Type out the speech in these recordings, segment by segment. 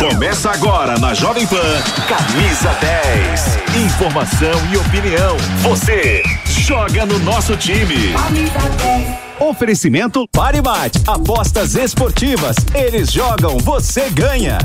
Começa agora na Jovem Pan. Camisa 10. Informação e opinião. Você joga no nosso time. Oferecimento Paribate. Apostas esportivas. Eles jogam, você ganha.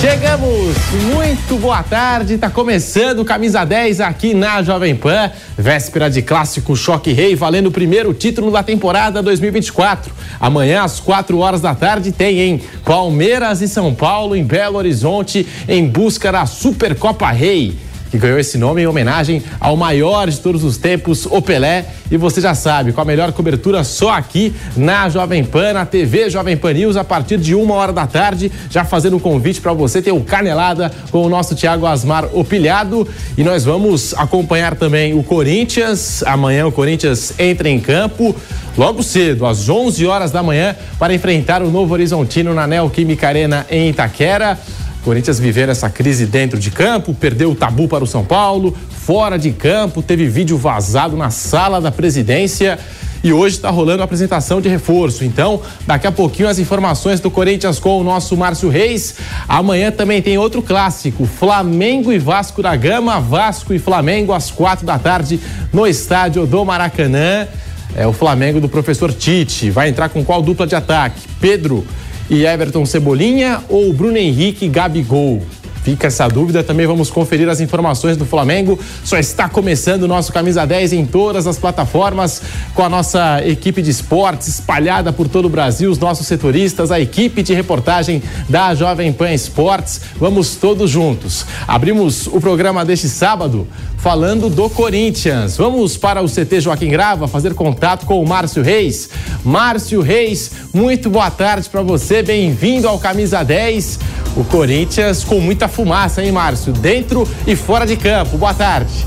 Chegamos, muito boa tarde, tá começando Camisa 10 aqui na Jovem Pan, véspera de clássico Choque Rei, valendo o primeiro título da temporada 2024. Amanhã às 4 horas da tarde tem em Palmeiras e São Paulo, em Belo Horizonte, em busca da Supercopa Rei que ganhou esse nome em homenagem ao maior de todos os tempos, o Pelé. E você já sabe, com a melhor cobertura só aqui na Jovem Pan, na TV Jovem Pan News, a partir de uma hora da tarde, já fazendo um convite para você ter o um Canelada com o nosso Thiago Asmar Opilhado. E nós vamos acompanhar também o Corinthians. Amanhã o Corinthians entra em campo logo cedo, às 11 horas da manhã, para enfrentar o Novo Horizontino na Neoquímica Arena em Itaquera. Corinthians vivendo essa crise dentro de campo, perdeu o tabu para o São Paulo, fora de campo, teve vídeo vazado na sala da presidência e hoje está rolando a apresentação de reforço. Então, daqui a pouquinho as informações do Corinthians com o nosso Márcio Reis. Amanhã também tem outro clássico: Flamengo e Vasco da Gama, Vasco e Flamengo às quatro da tarde no estádio do Maracanã. É o Flamengo do professor Tite. Vai entrar com qual dupla de ataque? Pedro e Everton Cebolinha ou Bruno Henrique Gabigol? Fica essa dúvida. Também vamos conferir as informações do Flamengo. Só está começando o nosso Camisa 10 em todas as plataformas, com a nossa equipe de esportes espalhada por todo o Brasil, os nossos setoristas, a equipe de reportagem da Jovem Pan Esportes. Vamos todos juntos. Abrimos o programa deste sábado falando do Corinthians. Vamos para o CT Joaquim Grava fazer contato com o Márcio Reis. Márcio Reis, muito boa tarde para você. Bem-vindo ao Camisa 10. O Corinthians com muita fumaça, hein, Márcio? Dentro e fora de campo. Boa tarde.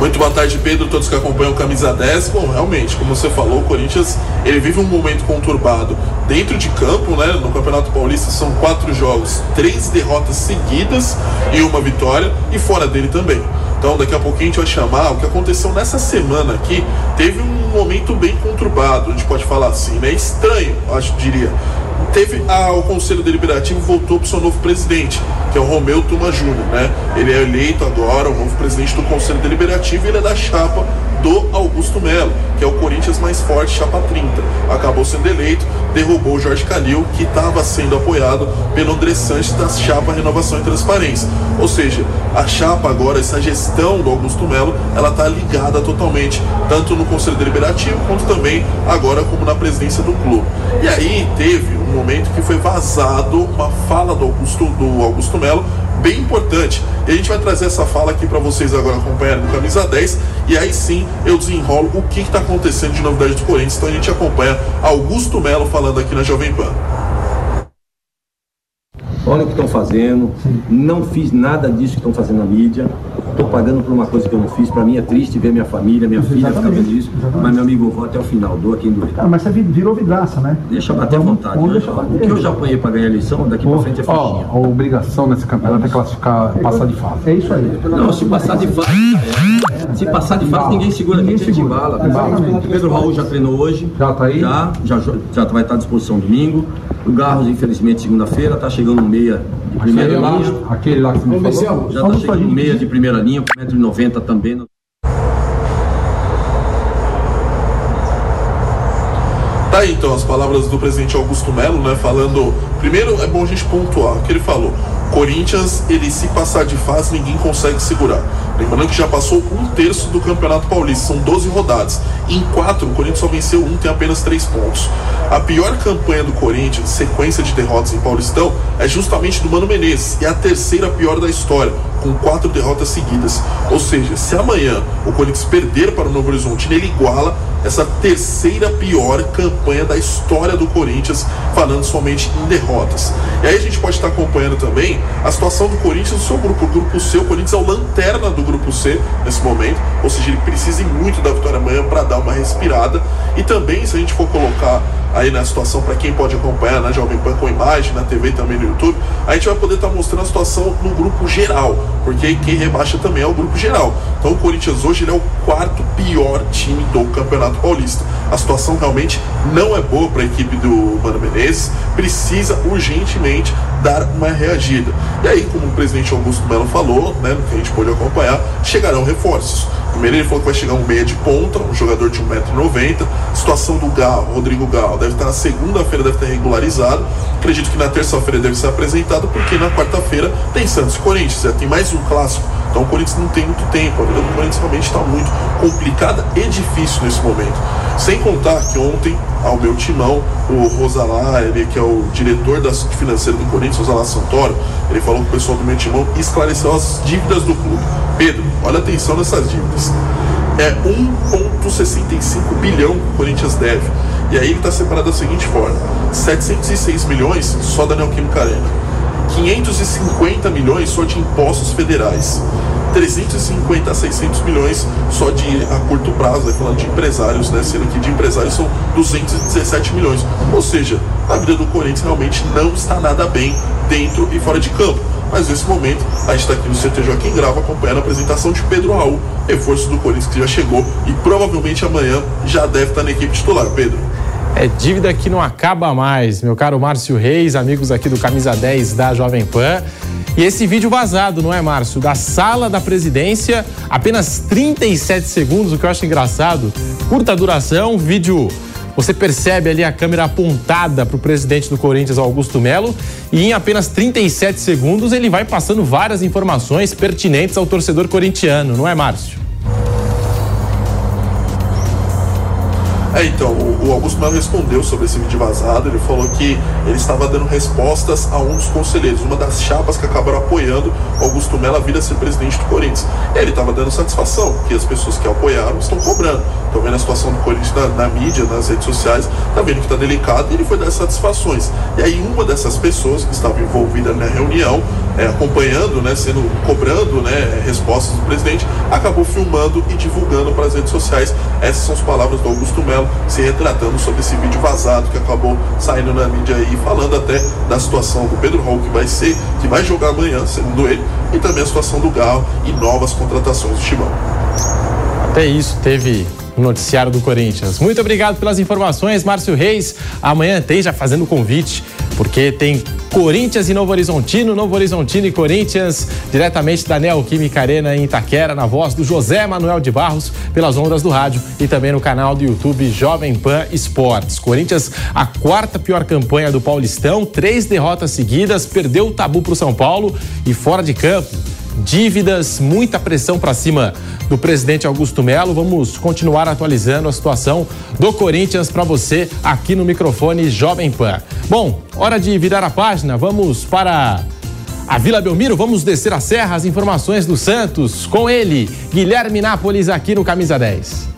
Muito boa tarde, Pedro, todos que acompanham Camisa 10. Bom, realmente, como você falou, o Corinthians ele vive um momento conturbado dentro de campo, né? No Campeonato Paulista são quatro jogos, três derrotas seguidas e uma vitória, e fora dele também. Então, daqui a pouquinho a gente vai chamar o que aconteceu nessa semana aqui. Teve um momento bem conturbado, a gente pode falar assim, né? Estranho, acho diria teve a, o Conselho Deliberativo voltou para o seu novo presidente, que é o Romeu Tuma Júnior, né? Ele é eleito agora o novo presidente do Conselho Deliberativo e ele é da chapa do Augusto Melo, que é o Corinthians mais forte, chapa 30. Acabou sendo eleito, derrubou o Jorge Calil, que estava sendo apoiado pelo André Sanches da chapa Renovação e Transparência. Ou seja, a chapa agora, essa gestão do Augusto Melo, ela está ligada totalmente, tanto no Conselho Deliberativo, quanto também agora como na presidência do clube. E aí teve um momento que foi vazado uma fala do Augusto, do Augusto Melo, bem importante. E a gente vai trazer essa fala aqui para vocês agora acompanharem no Camisa 10. E aí sim eu desenrolo o que está acontecendo de novidade do Corinthians. Então a gente acompanha Augusto Melo falando aqui na Jovem Pan. Olha o que estão fazendo, não fiz nada disso que estão fazendo na mídia. Estou pagando por uma coisa que eu não fiz. Para mim é triste ver minha família, minha filha ficar vendo isso. Exatamente. Mas meu amigo, eu vou até o final, dou quem doer. Ah, mas você virou vidraça, né? Deixa bater à vontade. Vamos deixa bater. O que eu já apanhei para ganhar a eleição, daqui para frente é fichinha. Ó, a obrigação nesse campeonato é classificar, passar de fase. É isso aí. Não, se passar de fase. É. Se passar de fase, ninguém segura ninguém aqui, segura. bala. Exatamente. Pedro Raul já treinou hoje. Já tá aí? Já, já, já vai estar à disposição domingo. O Garros, infelizmente, segunda-feira, está chegando um meia de primeira aquele linha. Lá, aquele lá que você me falou. Já está chegando um meia de primeira linha, 1,90m também. Tá aí então as palavras do presidente Augusto Melo, né? Falando. Primeiro é bom a gente pontuar o que ele falou. Corinthians, ele se passar de fase, ninguém consegue segurar. Lembrando que já passou um terço do Campeonato Paulista, são 12 rodadas. Em quatro, o Corinthians só venceu um, tem apenas três pontos. A pior campanha do Corinthians, sequência de derrotas em Paulistão, é justamente do Mano Menezes, e é a terceira pior da história, com quatro derrotas seguidas. Ou seja, se amanhã o Corinthians perder para o Novo Horizonte, ele iguala essa terceira pior campanha da história do Corinthians, falando somente em derrotas. E aí a gente pode estar acompanhando também a situação do Corinthians no seu grupo. O grupo C, o Corinthians é o lanterna do grupo C nesse momento, ou seja, ele precisa muito da vitória amanhã para dar uma respirada. E também, se a gente for colocar aí na situação para quem pode acompanhar na Jovem Pan com imagem, na TV também no YouTube, a gente vai poder estar tá mostrando a situação no grupo geral, porque quem rebaixa também é o grupo geral. Então o Corinthians hoje ele é o quarto pior time do Campeonato Paulista. A situação realmente não é boa para a equipe do Mano Menezes, precisa urgentemente dar uma reagida. E aí, como o presidente Augusto Melo falou, né, no que a gente pôde acompanhar, chegarão reforços. Primeiro ele falou que vai chegar um meia de ponta, um jogador de 1,90m. Situação do Gal, Rodrigo Gal, deve estar na segunda-feira, deve estar regularizado. Acredito que na terça-feira deve ser apresentado, porque na quarta-feira tem Santos e Corinthians, já tem mais um clássico. Então o Corinthians não tem muito tempo, a vida do Corinthians realmente está muito complicada e difícil nesse momento. Sem contar que ontem, ao meu timão, o Rosalá, ele que é o diretor da financeira do Corinthians, Rosalá Santoro, ele falou que o pessoal do meu timão esclareceu as dívidas do clube. Pedro, olha atenção nessas dívidas. É 1,65 bilhão que o Corinthians deve. E aí ele está separado da seguinte forma: 706 milhões só da Neoquímica Arena. 550 milhões só de impostos federais. 350 a 600 milhões só de a curto prazo, né, falando de empresários, né, sendo que de empresários são 217 milhões. Ou seja, a vida do Corinthians realmente não está nada bem dentro e fora de campo. Mas nesse momento, a gente está aqui no CT Joaquim Grava acompanhando a apresentação de Pedro Raul, reforço do Corinthians que já chegou e provavelmente amanhã já deve estar na equipe titular. Pedro. É dívida que não acaba mais, meu caro Márcio Reis, amigos aqui do Camisa 10 da Jovem Pan. E esse vídeo vazado, não é, Márcio? Da sala da presidência, apenas 37 segundos, o que eu acho engraçado. Curta duração, vídeo. Você percebe ali a câmera apontada para o presidente do Corinthians, Augusto Melo, e em apenas 37 segundos ele vai passando várias informações pertinentes ao torcedor corintiano, não é, Márcio? É, então, o, Augusto Melo respondeu sobre esse vídeo vazado. Ele falou que ele estava dando respostas a um dos conselheiros, uma das chapas que acabaram apoiando o Augusto Melo a vir a ser presidente do Corinthians. Ele estava dando satisfação, que as pessoas que apoiaram estão cobrando. Estão vendo a situação do Corinthians na, na mídia, nas redes sociais, está vendo que está delicado e ele foi dar satisfações. E aí, uma dessas pessoas que estava envolvida na reunião, é, acompanhando, né, sendo cobrando né, respostas do presidente, acabou filmando e divulgando para as redes sociais. Essas são as palavras do Augusto Melo se retratando sobre esse vídeo vazado que acabou saindo na mídia aí, falando até da situação do Pedro Raul que vai ser, que vai jogar amanhã, segundo ele, e também a situação do Galo e novas contratações do Timão. Até isso teve o noticiário do Corinthians. Muito obrigado pelas informações, Márcio Reis. Amanhã tem já fazendo o convite, porque tem Corinthians e Novo Horizontino, Novo Horizontino e Corinthians, diretamente da Neoquímica Arena em Itaquera, na voz do José Manuel de Barros, pelas ondas do rádio e também no canal do YouTube Jovem Pan Esportes. Corinthians, a quarta pior campanha do Paulistão, três derrotas seguidas, perdeu o tabu para o São Paulo e fora de campo dívidas, muita pressão para cima do presidente Augusto Melo. Vamos continuar atualizando a situação do Corinthians para você aqui no microfone Jovem Pan. Bom, hora de virar a página. Vamos para a Vila Belmiro. Vamos descer a serra, as informações do Santos com ele, Guilherme Nápoles, aqui no Camisa 10.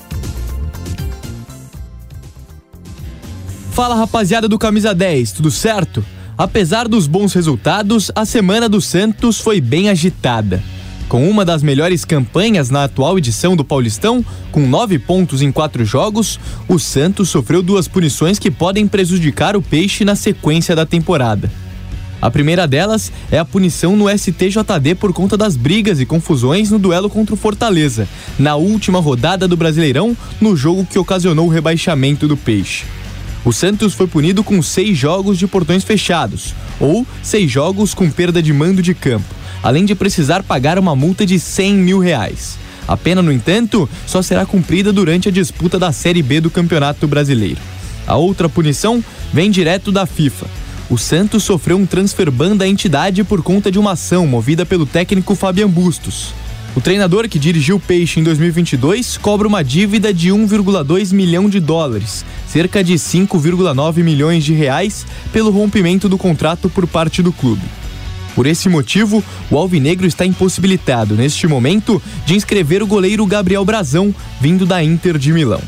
Fala rapaziada do Camisa 10, tudo certo? Apesar dos bons resultados, a semana do Santos foi bem agitada. Com uma das melhores campanhas na atual edição do Paulistão, com nove pontos em quatro jogos, o Santos sofreu duas punições que podem prejudicar o Peixe na sequência da temporada. A primeira delas é a punição no STJD por conta das brigas e confusões no duelo contra o Fortaleza, na última rodada do Brasileirão, no jogo que ocasionou o rebaixamento do Peixe. O Santos foi punido com seis jogos de portões fechados, ou seis jogos com perda de mando de campo, além de precisar pagar uma multa de 100 mil reais. A pena, no entanto, só será cumprida durante a disputa da Série B do Campeonato Brasileiro. A outra punição vem direto da FIFA. O Santos sofreu um transfer ban da entidade por conta de uma ação movida pelo técnico Fabian Bustos. O treinador que dirigiu o Peixe em 2022 cobra uma dívida de 1,2 milhão de dólares, cerca de 5,9 milhões de reais, pelo rompimento do contrato por parte do clube. Por esse motivo, o Alvinegro está impossibilitado, neste momento, de inscrever o goleiro Gabriel Brazão, vindo da Inter de Milão.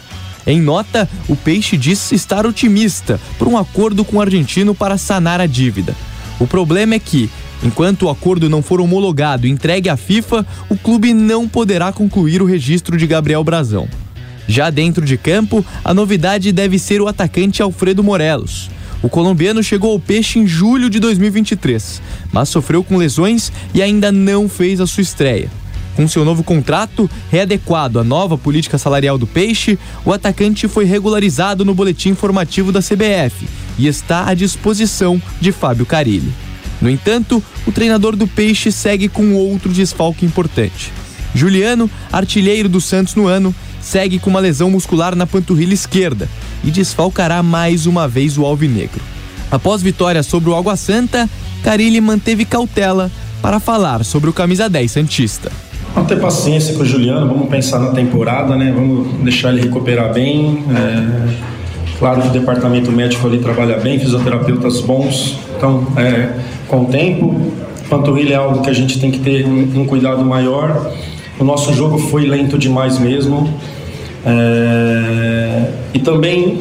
Em nota, o Peixe diz estar otimista por um acordo com o argentino para sanar a dívida. O problema é que, enquanto o acordo não for homologado e entregue à FIFA, o clube não poderá concluir o registro de Gabriel Brazão. Já dentro de campo, a novidade deve ser o atacante Alfredo Morelos. O colombiano chegou ao Peixe em julho de 2023, mas sofreu com lesões e ainda não fez a sua estreia. Com seu novo contrato, readequado à nova política salarial do Peixe, o atacante foi regularizado no boletim informativo da CBF e está à disposição de Fábio Carilli. No entanto, o treinador do Peixe segue com outro desfalque importante. Juliano, artilheiro do Santos no ano, segue com uma lesão muscular na panturrilha esquerda e desfalcará mais uma vez o Alvinegro. Após vitória sobre o Água Santa, Carilli manteve cautela para falar sobre o camisa 10 Santista. Vamos ter paciência com o Juliano, vamos pensar na temporada, né? Vamos deixar ele recuperar bem. É... Claro que o departamento médico ali trabalha bem, fisioterapeutas bons. Então, é... com o tempo, panturrilha é algo que a gente tem que ter um, um cuidado maior. O nosso jogo foi lento demais mesmo. É... E também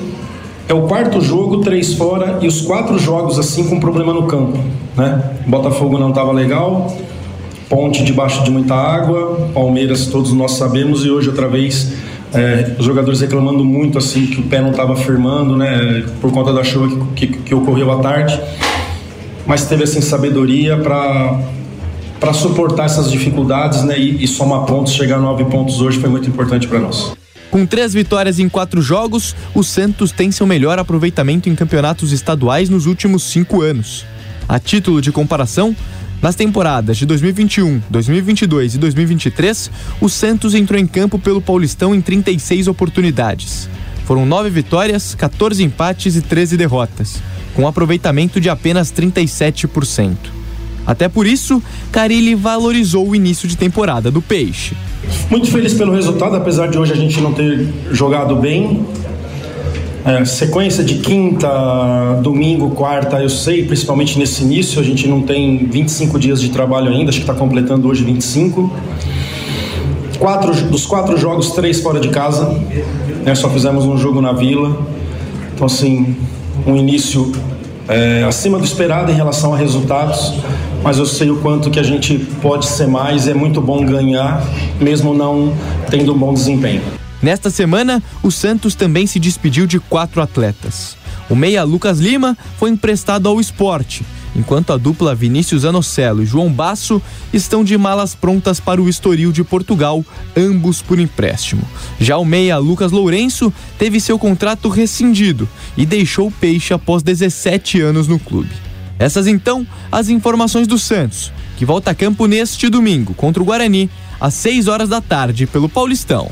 é o quarto jogo, três fora, e os quatro jogos assim com problema no campo. Né? Botafogo não estava legal, Ponte debaixo de muita água, Palmeiras todos nós sabemos e hoje outra vez é, os jogadores reclamando muito assim que o pé não estava firmando, né, por conta da chuva que, que, que ocorreu à tarde, mas teve assim sabedoria para para suportar essas dificuldades, né, e, e somar pontos, chegar a nove pontos hoje foi muito importante para nós. Com três vitórias em quatro jogos, o Santos tem seu melhor aproveitamento em campeonatos estaduais nos últimos cinco anos. A título de comparação, nas temporadas de 2021, 2022 e 2023, o Santos entrou em campo pelo Paulistão em 36 oportunidades. Foram nove vitórias, 14 empates e 13 derrotas, com aproveitamento de apenas 37%. Até por isso, Carilli valorizou o início de temporada do Peixe. Muito feliz pelo resultado, apesar de hoje a gente não ter jogado bem. É, sequência de quinta, domingo, quarta, eu sei, principalmente nesse início, a gente não tem 25 dias de trabalho ainda, acho que está completando hoje 25. Quatro, dos quatro jogos, três fora de casa, né, só fizemos um jogo na vila. Então, assim, um início é, acima do esperado em relação a resultados, mas eu sei o quanto que a gente pode ser mais, é muito bom ganhar, mesmo não tendo um bom desempenho. Nesta semana, o Santos também se despediu de quatro atletas. O meia Lucas Lima foi emprestado ao esporte, enquanto a dupla Vinícius Anocelo e João Basso estão de malas prontas para o Estoril de Portugal, ambos por empréstimo. Já o meia Lucas Lourenço teve seu contrato rescindido e deixou o Peixe após 17 anos no clube. Essas então as informações do Santos, que volta a campo neste domingo contra o Guarani, às 6 horas da tarde pelo Paulistão.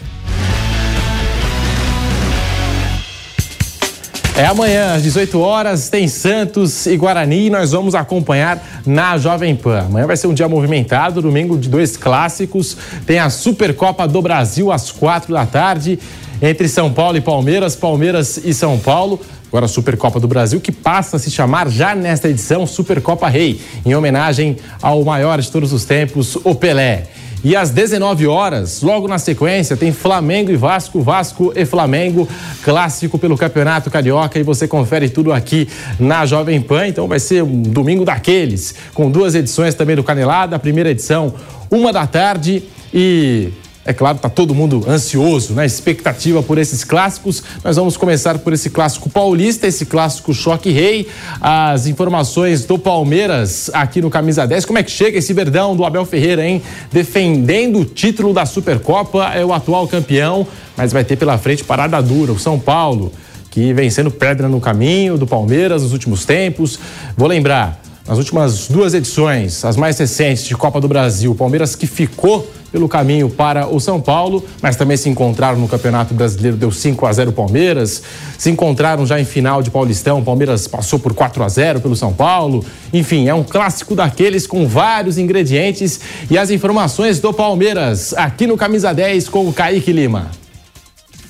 É amanhã, às 18 horas, tem Santos e Guarani e nós vamos acompanhar na Jovem Pan. Amanhã vai ser um dia movimentado, domingo de dois clássicos. Tem a Supercopa do Brasil às quatro da tarde, entre São Paulo e Palmeiras, Palmeiras e São Paulo. Agora a Supercopa do Brasil, que passa a se chamar já nesta edição Supercopa Rei, em homenagem ao maior de todos os tempos, o Pelé. E às 19 horas, logo na sequência, tem Flamengo e Vasco, Vasco e Flamengo, clássico pelo Campeonato Carioca. E você confere tudo aqui na Jovem Pan. Então vai ser um domingo daqueles, com duas edições também do Canelada. A primeira edição, uma da tarde. E é claro, está todo mundo ansioso, na né? expectativa por esses clássicos. Nós vamos começar por esse clássico paulista, esse clássico choque rei. As informações do Palmeiras aqui no Camisa 10. Como é que chega esse verdão do Abel Ferreira, hein? Defendendo o título da Supercopa, é o atual campeão, mas vai ter pela frente parada dura, o São Paulo, que vem sendo pedra no caminho do Palmeiras nos últimos tempos. Vou lembrar, nas últimas duas edições, as mais recentes de Copa do Brasil, o Palmeiras que ficou pelo caminho para o São Paulo, mas também se encontraram no Campeonato Brasileiro, deu 5 a 0 Palmeiras, se encontraram já em final de Paulistão, Palmeiras passou por 4 a 0 pelo São Paulo. Enfim, é um clássico daqueles com vários ingredientes e as informações do Palmeiras aqui no Camisa 10 com o Kaique Lima.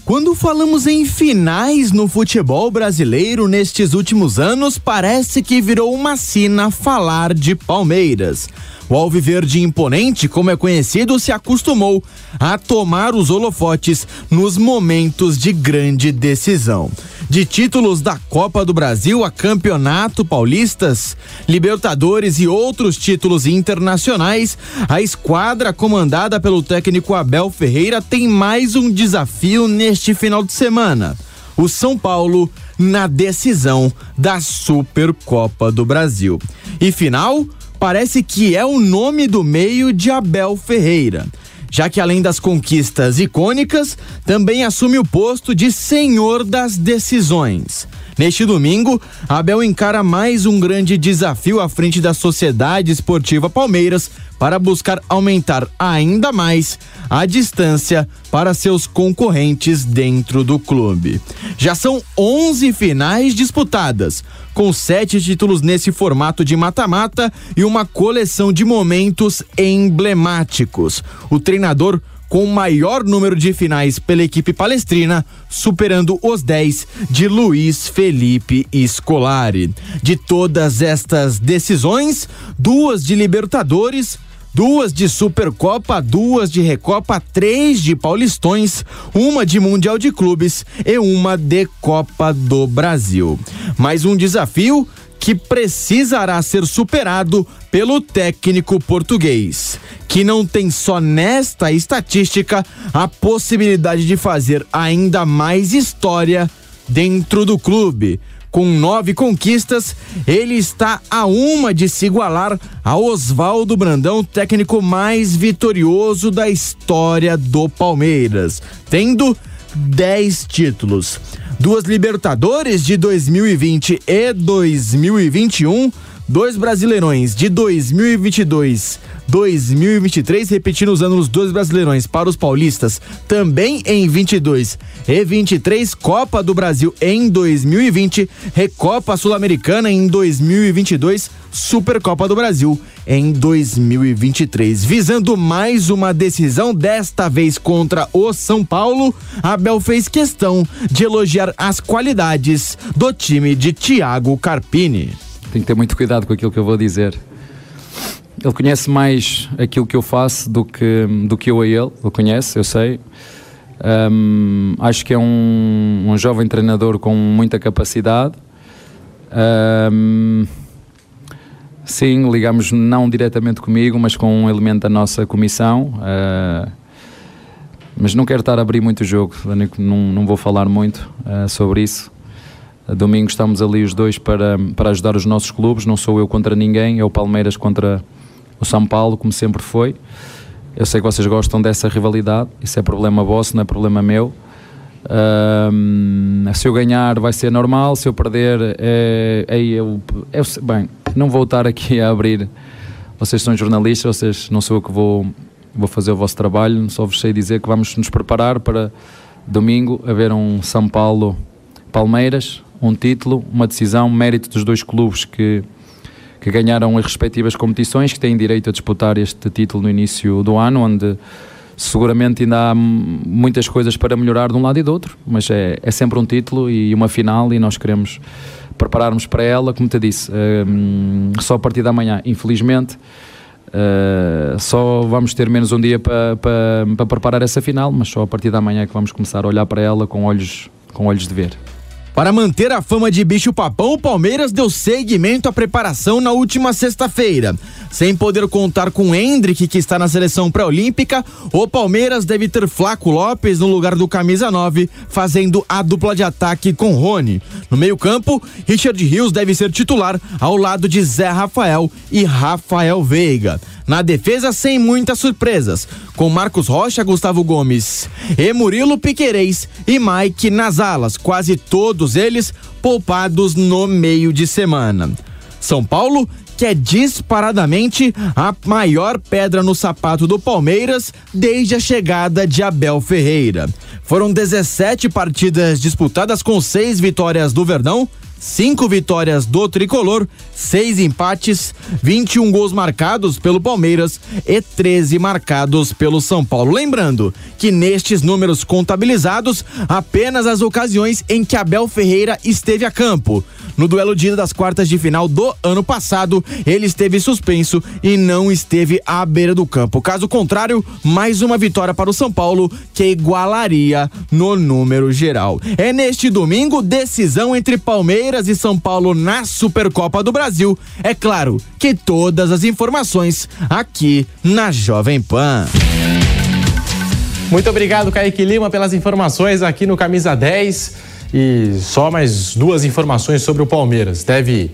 Quando falamos em finais no futebol brasileiro nestes últimos anos, parece que virou uma sina falar de Palmeiras. O Alviverde Imponente, como é conhecido, se acostumou a tomar os holofotes nos momentos de grande decisão. De títulos da Copa do Brasil a Campeonato Paulistas, Libertadores e outros títulos internacionais, a esquadra comandada pelo técnico Abel Ferreira tem mais um desafio neste final de semana. O São Paulo na decisão da Supercopa do Brasil. E final, parece que é o nome do meio de Abel Ferreira já que além das conquistas icônicas, também assume o posto de senhor das decisões. Neste domingo, Abel encara mais um grande desafio à frente da Sociedade Esportiva Palmeiras para buscar aumentar ainda mais a distância para seus concorrentes dentro do clube. Já são 11 finais disputadas, com sete títulos nesse formato de mata-mata e uma coleção de momentos emblemáticos. O treinador com o maior número de finais pela equipe palestrina, superando os 10 de Luiz Felipe Scolari. De todas estas decisões, duas de Libertadores, duas de Supercopa, duas de Recopa, três de Paulistões, uma de Mundial de Clubes e uma de Copa do Brasil. Mais um desafio que precisará ser superado pelo técnico português, que não tem só nesta estatística a possibilidade de fazer ainda mais história dentro do clube. Com nove conquistas, ele está a uma de se igualar a Oswaldo Brandão, técnico mais vitorioso da história do Palmeiras, tendo dez títulos duas Libertadores de 2020 e 2021, dois Brasileirões de 2022 2023, repetindo os anos dois Brasileirões para os paulistas, também em 22 e 23, Copa do Brasil em 2020, Recopa Sul-Americana em 2022, Supercopa do Brasil em 2023. Visando mais uma decisão, desta vez contra o São Paulo, Abel fez questão de elogiar as qualidades do time de Thiago Carpini. Tem que ter muito cuidado com aquilo que eu vou dizer ele conhece mais aquilo que eu faço do que, do que eu a ele. Ele conhece, eu sei. Um, acho que é um, um jovem treinador com muita capacidade. Um, sim, ligamos não diretamente comigo, mas com um elemento da nossa comissão. Uh, mas não quero estar a abrir muito o jogo, não, não vou falar muito uh, sobre isso. Domingo estamos ali os dois para, para ajudar os nossos clubes, não sou eu contra ninguém, é o Palmeiras contra o São Paulo, como sempre foi. Eu sei que vocês gostam dessa rivalidade, isso é problema vosso, não é problema meu. Um, se eu ganhar vai ser normal, se eu perder é, é eu, é, bem, não vou estar aqui a abrir. Vocês são jornalistas, vocês não sou eu que vou, vou fazer o vosso trabalho, só vos sei dizer que vamos nos preparar para domingo haver um São Paulo Palmeiras, um título, uma decisão, mérito dos dois clubes que que ganharam as respectivas competições, que têm direito a disputar este título no início do ano, onde seguramente ainda há muitas coisas para melhorar de um lado e do outro, mas é, é sempre um título e uma final e nós queremos prepararmos para ela, como te disse, um, só a partir da manhã, infelizmente. Uh, só vamos ter menos um dia para, para, para preparar essa final, mas só a partir da manhã é que vamos começar a olhar para ela com olhos, com olhos de ver. Para manter a fama de bicho-papão, o Palmeiras deu seguimento à preparação na última sexta-feira. Sem poder contar com Hendrick, que está na seleção pré-olímpica, o Palmeiras deve ter Flaco Lopes no lugar do camisa 9, fazendo a dupla de ataque com Rony. No meio-campo, Richard Rios deve ser titular ao lado de Zé Rafael e Rafael Veiga. Na defesa, sem muitas surpresas, com Marcos Rocha, Gustavo Gomes e Murilo Piquerez e Mike nas alas, quase todos eles poupados no meio de semana. São Paulo que é disparadamente a maior pedra no sapato do Palmeiras desde a chegada de Abel Ferreira. Foram 17 partidas disputadas com seis vitórias do Verdão, cinco vitórias do tricolor, seis empates, 21 gols marcados pelo Palmeiras e 13 marcados pelo São Paulo. Lembrando que nestes números contabilizados, apenas as ocasiões em que Abel Ferreira esteve a campo. No duelo de ida das quartas de final do ano passado, ele esteve suspenso e não esteve à beira do campo. Caso contrário, mais uma vitória para o São Paulo, que igualaria no número geral. É neste domingo decisão entre Palmeiras e São Paulo na Supercopa do Brasil. É claro que todas as informações aqui na Jovem Pan. Muito obrigado, Kaique Lima, pelas informações aqui no Camisa 10. E só mais duas informações sobre o Palmeiras. Deve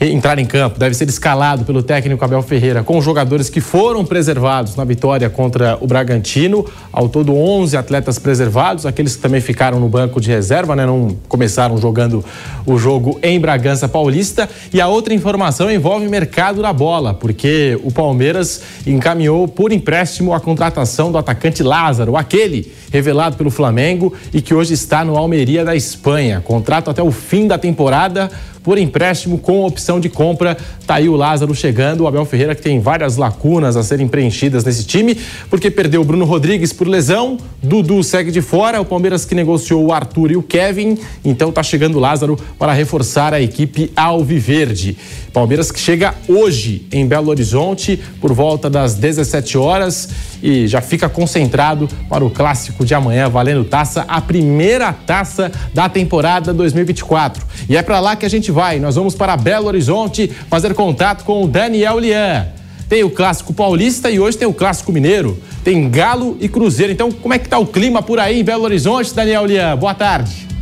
entrar em campo, deve ser escalado pelo técnico Abel Ferreira com jogadores que foram preservados na vitória contra o Bragantino. Ao todo, 11 atletas preservados, aqueles que também ficaram no banco de reserva, né? não começaram jogando o jogo em Bragança Paulista. E a outra informação envolve mercado da bola, porque o Palmeiras encaminhou por empréstimo a contratação do atacante Lázaro, aquele revelado pelo Flamengo e que hoje está no Almeria da Espanha. Contrato até o fim da temporada por empréstimo com opção de compra. Tá aí o Lázaro chegando, o Abel Ferreira que tem várias lacunas a serem preenchidas nesse time, porque perdeu o Bruno Rodrigues por lesão, Dudu segue de fora, o Palmeiras que negociou o Arthur e o Kevin, então tá chegando o Lázaro para reforçar a equipe alviverde. Palmeiras que chega hoje em Belo Horizonte por volta das 17 horas e já fica concentrado para o clássico de amanhã, valendo taça, a primeira taça da temporada 2024. E é para lá que a gente vai. Nós vamos para Belo Horizonte fazer contato com o Daniel Lian. Tem o clássico paulista e hoje tem o clássico mineiro. Tem Galo e Cruzeiro. Então, como é que tá o clima por aí em Belo Horizonte, Daniel Lian? Boa tarde.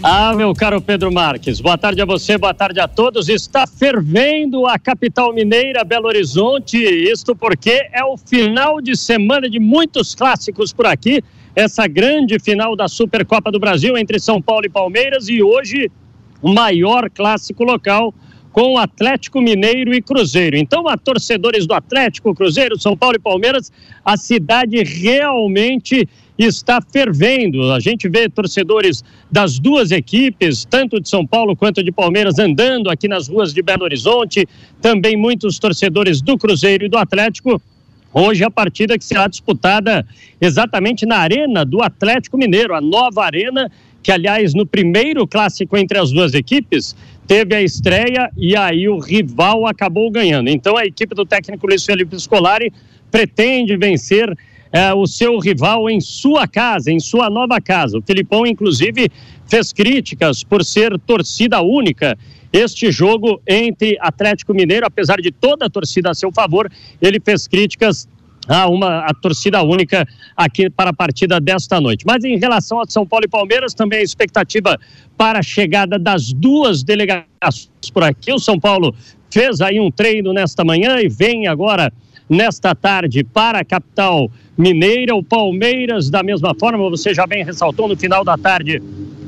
Ah, meu caro Pedro Marques, boa tarde a você, boa tarde a todos. Está fervendo a capital mineira, Belo Horizonte, isto porque é o final de semana de muitos clássicos por aqui. Essa grande final da Supercopa do Brasil entre São Paulo e Palmeiras e hoje o maior clássico local com Atlético Mineiro e Cruzeiro. Então, a torcedores do Atlético, Cruzeiro, São Paulo e Palmeiras, a cidade realmente está fervendo. A gente vê torcedores das duas equipes, tanto de São Paulo quanto de Palmeiras, andando aqui nas ruas de Belo Horizonte. Também muitos torcedores do Cruzeiro e do Atlético. Hoje a partida que será disputada exatamente na Arena do Atlético Mineiro, a nova Arena, que aliás no primeiro clássico entre as duas equipes teve a estreia e aí o rival acabou ganhando. Então a equipe do técnico Luiz Felipe Scolari pretende vencer é, o seu rival em sua casa, em sua nova casa. O Filipão, inclusive, fez críticas por ser torcida única. Este jogo entre Atlético Mineiro, apesar de toda a torcida a seu favor, ele fez críticas a uma a torcida única aqui para a partida desta noite. Mas em relação a São Paulo e Palmeiras, também a expectativa para a chegada das duas delegações por aqui. O São Paulo fez aí um treino nesta manhã e vem agora nesta tarde para a capital mineira. O Palmeiras, da mesma forma, você já bem ressaltou, no final da tarde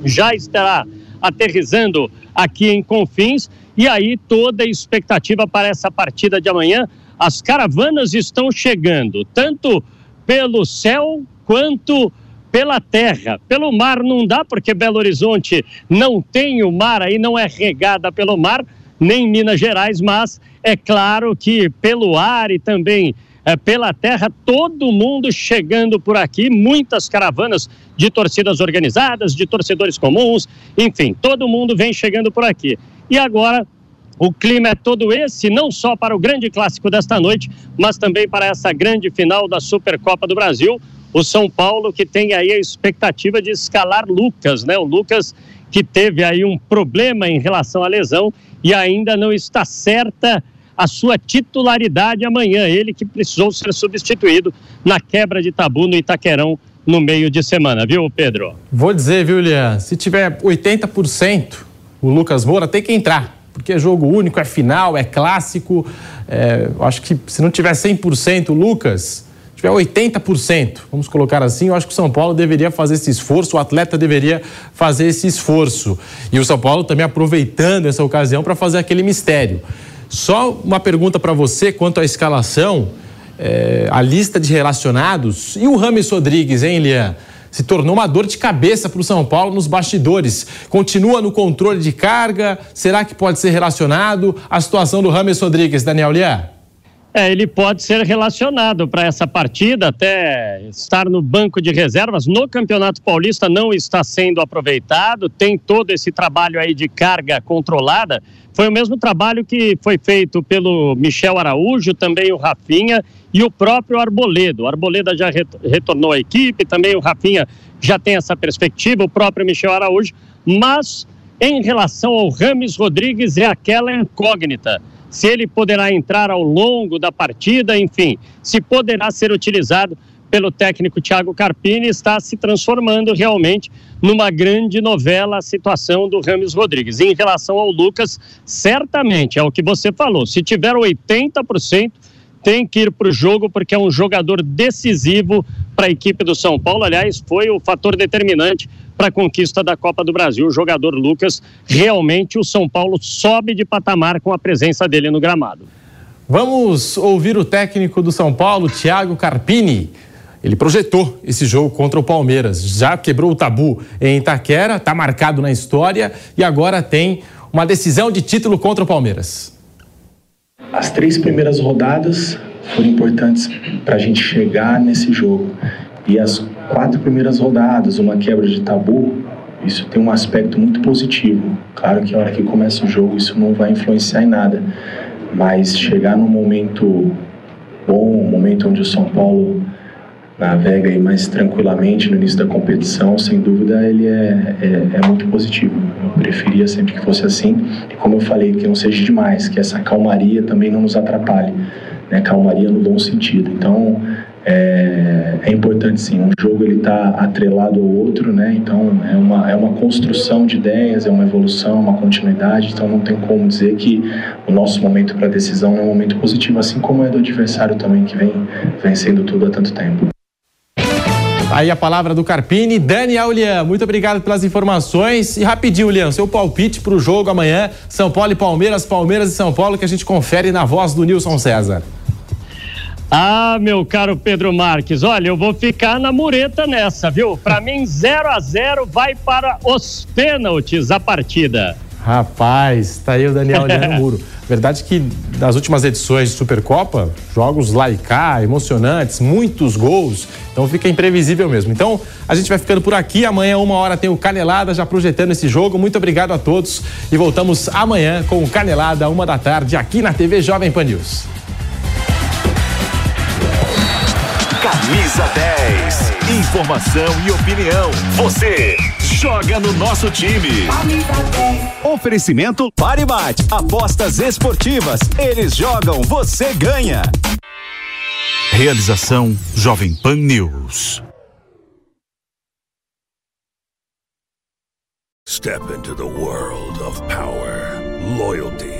já estará aterrizando aqui em Confins. E aí toda a expectativa para essa partida de amanhã. As caravanas estão chegando, tanto pelo céu quanto pela terra. Pelo mar não dá, porque Belo Horizonte não tem o mar aí, não é regada pelo mar, nem Minas Gerais, mas é claro que pelo ar e também pela terra, todo mundo chegando por aqui, muitas caravanas de torcidas organizadas, de torcedores comuns, enfim, todo mundo vem chegando por aqui. E agora o clima é todo esse, não só para o grande clássico desta noite, mas também para essa grande final da Supercopa do Brasil. O São Paulo que tem aí a expectativa de escalar Lucas, né? O Lucas que teve aí um problema em relação à lesão e ainda não está certa a sua titularidade amanhã. Ele que precisou ser substituído na quebra de tabu no Itaquerão no meio de semana, viu, Pedro? Vou dizer, viu, Lian? Se tiver 80%, o Lucas Moura tem que entrar. Porque é jogo único, é final, é clássico. É, acho que se não tiver 100% o Lucas, tiver 80%, vamos colocar assim, eu acho que o São Paulo deveria fazer esse esforço, o atleta deveria fazer esse esforço. E o São Paulo também aproveitando essa ocasião para fazer aquele mistério. Só uma pergunta para você quanto à escalação, é, a lista de relacionados e o Rames Rodrigues, hein, Lian? Se tornou uma dor de cabeça para o São Paulo nos bastidores. Continua no controle de carga? Será que pode ser relacionado? A situação do Rames Rodrigues, Daniel Lian? É, ele pode ser relacionado para essa partida, até estar no banco de reservas. No Campeonato Paulista não está sendo aproveitado, tem todo esse trabalho aí de carga controlada. Foi o mesmo trabalho que foi feito pelo Michel Araújo, também o Rafinha e o próprio Arboledo. O Arboleda já retornou à equipe, também o Rafinha já tem essa perspectiva, o próprio Michel Araújo, mas em relação ao Rames Rodrigues é aquela incógnita se ele poderá entrar ao longo da partida, enfim, se poderá ser utilizado pelo técnico Thiago Carpini, está se transformando realmente numa grande novela a situação do Rames Rodrigues. Em relação ao Lucas, certamente, é o que você falou, se tiver 80%, tem que ir para o jogo porque é um jogador decisivo para a equipe do São Paulo. Aliás, foi o fator determinante para a conquista da Copa do Brasil. O jogador Lucas, realmente o São Paulo sobe de patamar com a presença dele no gramado. Vamos ouvir o técnico do São Paulo, Thiago Carpini. Ele projetou esse jogo contra o Palmeiras. Já quebrou o tabu em Itaquera, está marcado na história e agora tem uma decisão de título contra o Palmeiras. As três primeiras rodadas foram importantes para a gente chegar nesse jogo. E as quatro primeiras rodadas, uma quebra de tabu, isso tem um aspecto muito positivo. Claro que a hora que começa o jogo isso não vai influenciar em nada, mas chegar num momento bom, um momento onde o São Paulo navega aí mais tranquilamente no início da competição, sem dúvida ele é, é, é, muito positivo. Eu preferia sempre que fosse assim, e como eu falei, que não seja demais, que essa calmaria também não nos atrapalhe, né? calmaria no bom sentido. Então, é, é importante sim, um jogo ele está atrelado ao outro, né? então é uma, é uma construção de ideias, é uma evolução, uma continuidade, então não tem como dizer que o nosso momento para decisão é um momento positivo, assim como é do adversário também que vem vencendo tudo há tanto tempo. Aí a palavra do Carpini. Daniel Lian, muito obrigado pelas informações. E rapidinho, Lian, seu palpite para o jogo amanhã, São Paulo e Palmeiras, Palmeiras e São Paulo, que a gente confere na voz do Nilson César. Ah, meu caro Pedro Marques, olha, eu vou ficar na mureta nessa, viu? Para mim, 0 a 0 vai para os pênaltis a partida. Rapaz, tá aí o Daniel olhando no muro. Verdade que nas últimas edições de Supercopa, jogos lá e cá, emocionantes, muitos gols, então fica imprevisível mesmo. Então, a gente vai ficando por aqui. Amanhã, uma hora, tem o Canelada já projetando esse jogo. Muito obrigado a todos e voltamos amanhã com o Canelada, uma da tarde, aqui na TV Jovem Pan News. Camisa 10. Informação e opinião. Você joga no nosso time. Oferecimento Paribate. Apostas esportivas. Eles jogam, você ganha. Realização Jovem Pan News. Step into the world of power, loyalty